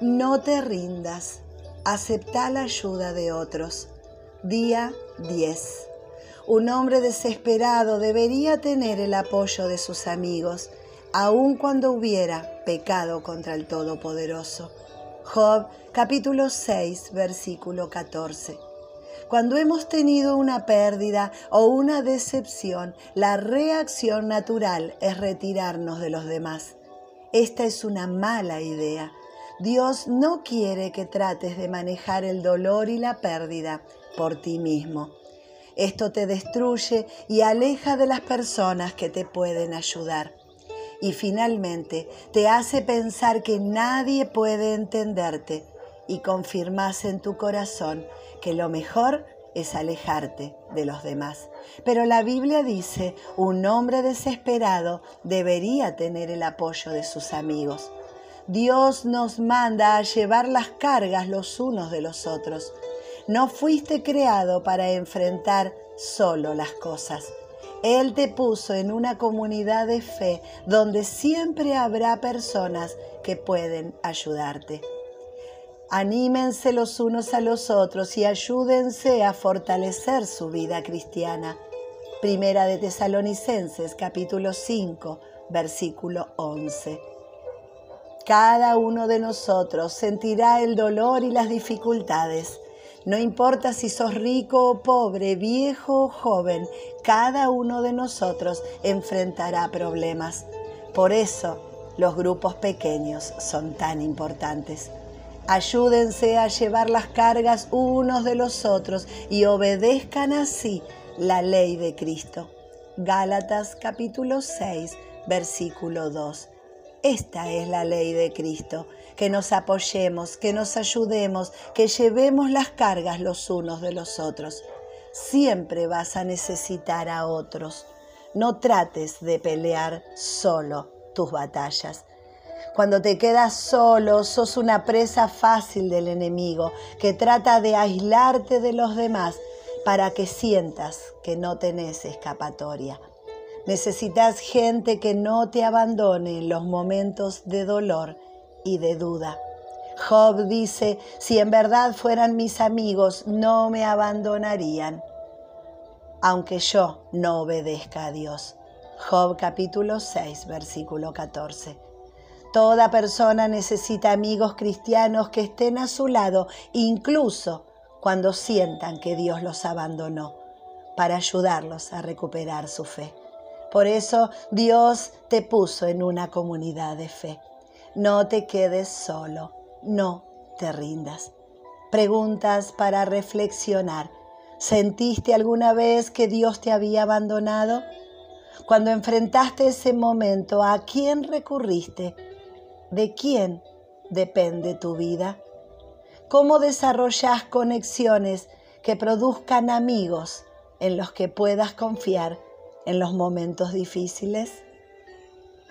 No te rindas. Acepta la ayuda de otros. Día 10. Un hombre desesperado debería tener el apoyo de sus amigos, aun cuando hubiera pecado contra el Todopoderoso. Job capítulo 6 versículo 14. Cuando hemos tenido una pérdida o una decepción, la reacción natural es retirarnos de los demás. Esta es una mala idea. Dios no quiere que trates de manejar el dolor y la pérdida por ti mismo. Esto te destruye y aleja de las personas que te pueden ayudar. Y finalmente te hace pensar que nadie puede entenderte y confirmas en tu corazón que lo mejor es alejarte de los demás. Pero la Biblia dice, un hombre desesperado debería tener el apoyo de sus amigos. Dios nos manda a llevar las cargas los unos de los otros. No fuiste creado para enfrentar solo las cosas. Él te puso en una comunidad de fe donde siempre habrá personas que pueden ayudarte. Anímense los unos a los otros y ayúdense a fortalecer su vida cristiana. Primera de Tesalonicenses capítulo 5 versículo 11. Cada uno de nosotros sentirá el dolor y las dificultades. No importa si sos rico o pobre, viejo o joven, cada uno de nosotros enfrentará problemas. Por eso los grupos pequeños son tan importantes. Ayúdense a llevar las cargas unos de los otros y obedezcan así la ley de Cristo. Gálatas capítulo 6, versículo 2. Esta es la ley de Cristo, que nos apoyemos, que nos ayudemos, que llevemos las cargas los unos de los otros. Siempre vas a necesitar a otros. No trates de pelear solo tus batallas. Cuando te quedas solo, sos una presa fácil del enemigo que trata de aislarte de los demás para que sientas que no tenés escapatoria. Necesitas gente que no te abandone en los momentos de dolor y de duda. Job dice, si en verdad fueran mis amigos, no me abandonarían, aunque yo no obedezca a Dios. Job capítulo 6, versículo 14. Toda persona necesita amigos cristianos que estén a su lado, incluso cuando sientan que Dios los abandonó, para ayudarlos a recuperar su fe. Por eso Dios te puso en una comunidad de fe. No te quedes solo, no te rindas. Preguntas para reflexionar. ¿Sentiste alguna vez que Dios te había abandonado? Cuando enfrentaste ese momento, ¿a quién recurriste? ¿De quién depende tu vida? ¿Cómo desarrollas conexiones que produzcan amigos en los que puedas confiar en los momentos difíciles?